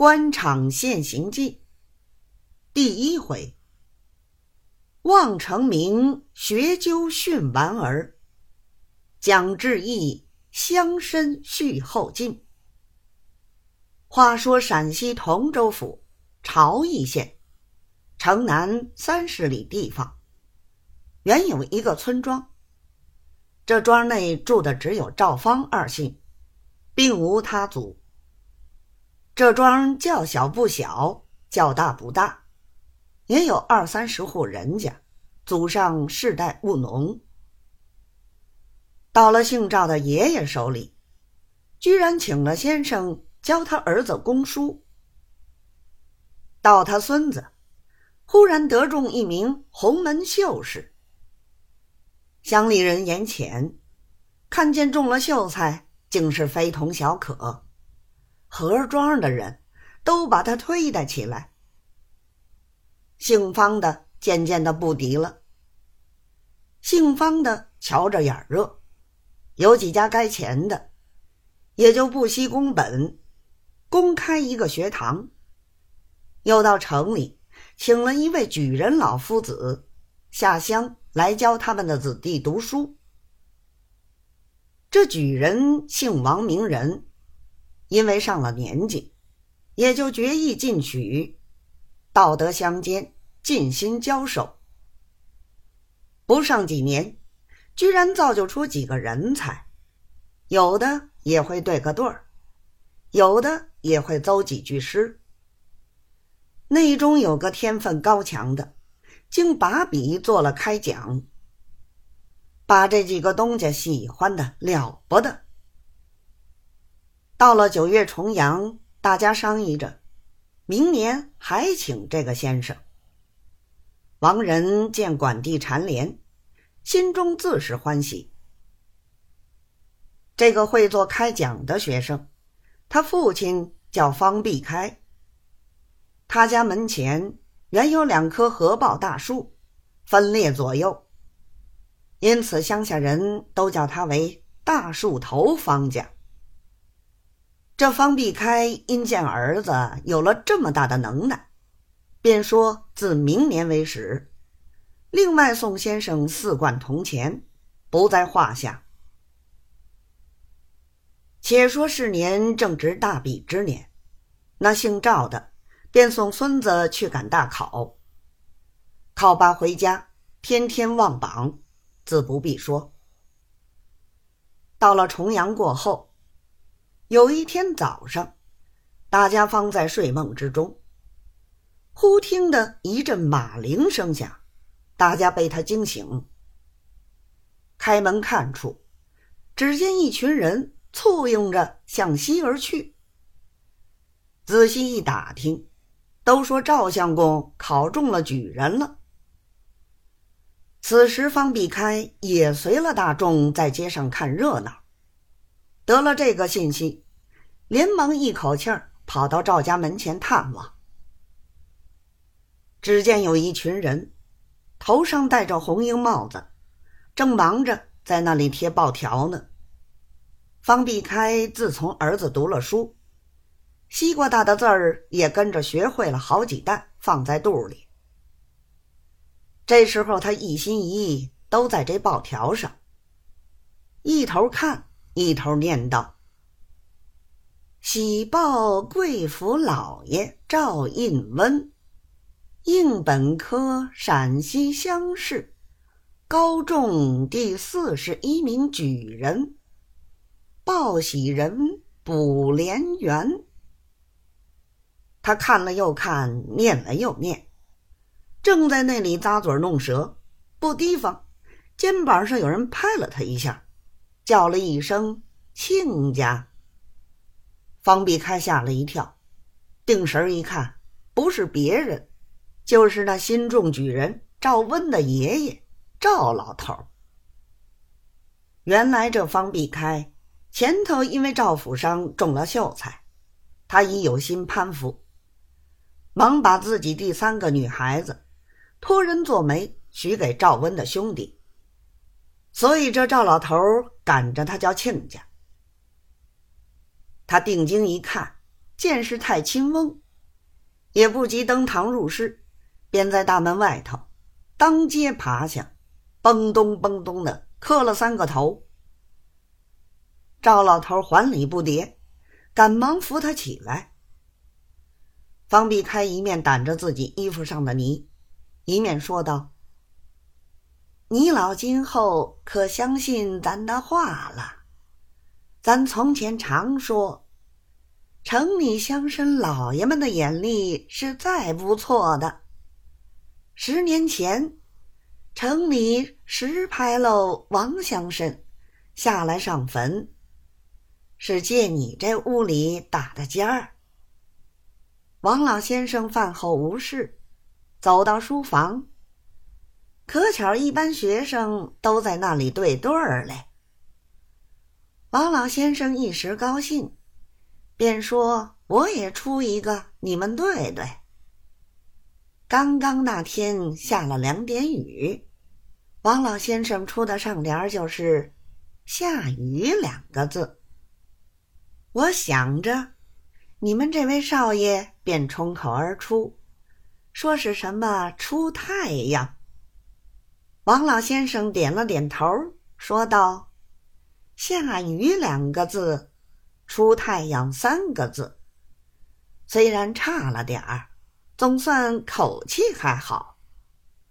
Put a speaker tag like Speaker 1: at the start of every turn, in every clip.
Speaker 1: 官场现形记第一回：望成明学究训完儿，蒋志毅乡绅续后进。话说陕西同州府朝邑县城南三十里地方，原有一个村庄。这庄内住的只有赵方二姓，并无他族。这庄较小不小，较大不大，也有二三十户人家，祖上世代务农。到了姓赵的爷爷手里，居然请了先生教他儿子攻书。到他孙子，忽然得中一名洪门秀士。乡里人眼浅，看见中了秀才，竟是非同小可。何庄的人都把他推戴起来，姓方的渐渐的不敌了。姓方的瞧着眼热，有几家该钱的，也就不惜工本，公开一个学堂，又到城里请了一位举人老夫子下乡来教他们的子弟读书。这举人姓王，名人。因为上了年纪，也就决意进取，道德相兼，尽心教手。不上几年，居然造就出几个人才，有的也会对个对儿，有的也会奏几句诗。内中有个天分高强的，竟把笔做了开讲，把这几个东家喜欢的了不得。到了九月重阳，大家商议着，明年还请这个先生。王仁见管地蝉联，心中自是欢喜。这个会做开讲的学生，他父亲叫方必开。他家门前原有两棵合抱大树，分列左右，因此乡下人都叫他为大树头方家。这方必开因见儿子有了这么大的能耐，便说自明年为始，另外送先生四贯铜钱，不在话下。且说是年正值大比之年，那姓赵的便送孙子去赶大考，考罢回家，天天望榜，自不必说。到了重阳过后。有一天早上，大家方在睡梦之中，忽听得一阵马铃声响，大家被他惊醒。开门看出，只见一群人簇拥着向西而去。仔细一打听，都说赵相公考中了举人了。此时方必开也随了大众在街上看热闹。得了这个信息，连忙一口气儿跑到赵家门前探望。只见有一群人，头上戴着红缨帽子，正忙着在那里贴报条呢。方必开自从儿子读了书，西瓜大的字儿也跟着学会了好几担，放在肚里。这时候他一心一意都在这报条上，一头看。一头念道：“喜报贵府老爷赵印温，应本科陕西乡试，高中第四十一名举人。报喜人卜连元。”他看了又看，念了又念，正在那里咂嘴弄舌，不提防，肩膀上有人拍了他一下。叫了一声“亲家”，方必开吓了一跳，定神一看，不是别人，就是那新中举人赵温的爷爷赵老头。原来这方必开前头因为赵府上中了秀才，他已有心攀附，忙把自己第三个女孩子托人做媒许给赵温的兄弟。所以这赵老头赶着他叫亲家。他定睛一看，见是太清翁，也不及登堂入室，便在大门外头当街爬下，嘣咚嘣咚的磕了三个头。赵老头还礼不迭，赶忙扶他起来。方必开一面掸着自己衣服上的泥，一面说道：“你老今后可相信咱的话了？咱从前常说，城里乡绅老爷们的眼力是再不错的。十年前，城里石牌楼王乡绅下来上坟，是借你这屋里打的尖儿。”王老先生饭后无事，走到书房，可巧一班学生都在那里对对儿嘞。王老先生一时高兴，便说：“我也出一个，你们对对。”刚刚那天下了两点雨，王老先生出的上联就是“下雨”两个字。我想着。你们这位少爷便冲口而出，说是什么出太阳。王老先生点了点头，说道：“下雨两个字，出太阳三个字，虽然差了点儿，总算口气还好。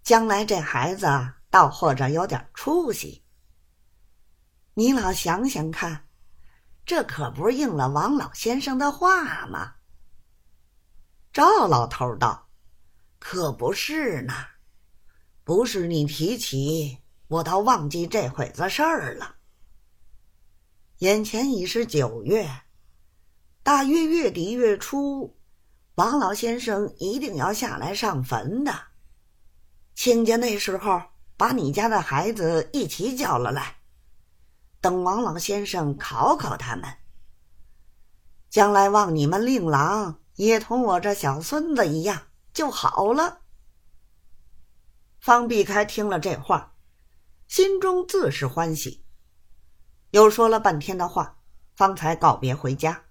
Speaker 1: 将来这孩子倒或者有点出息。你老想想看。”这可不是应了王老先生的话吗？赵老头道：“可不是呢，不是你提起，我倒忘记这会子事儿了。眼前已是九月，大约月底月初，王老先生一定要下来上坟的。亲家那时候把你家的孩子一起叫了来。”等王老先生考考他们，将来望你们令郎也同我这小孙子一样就好了。方避开听了这话，心中自是欢喜，又说了半天的话，方才告别回家。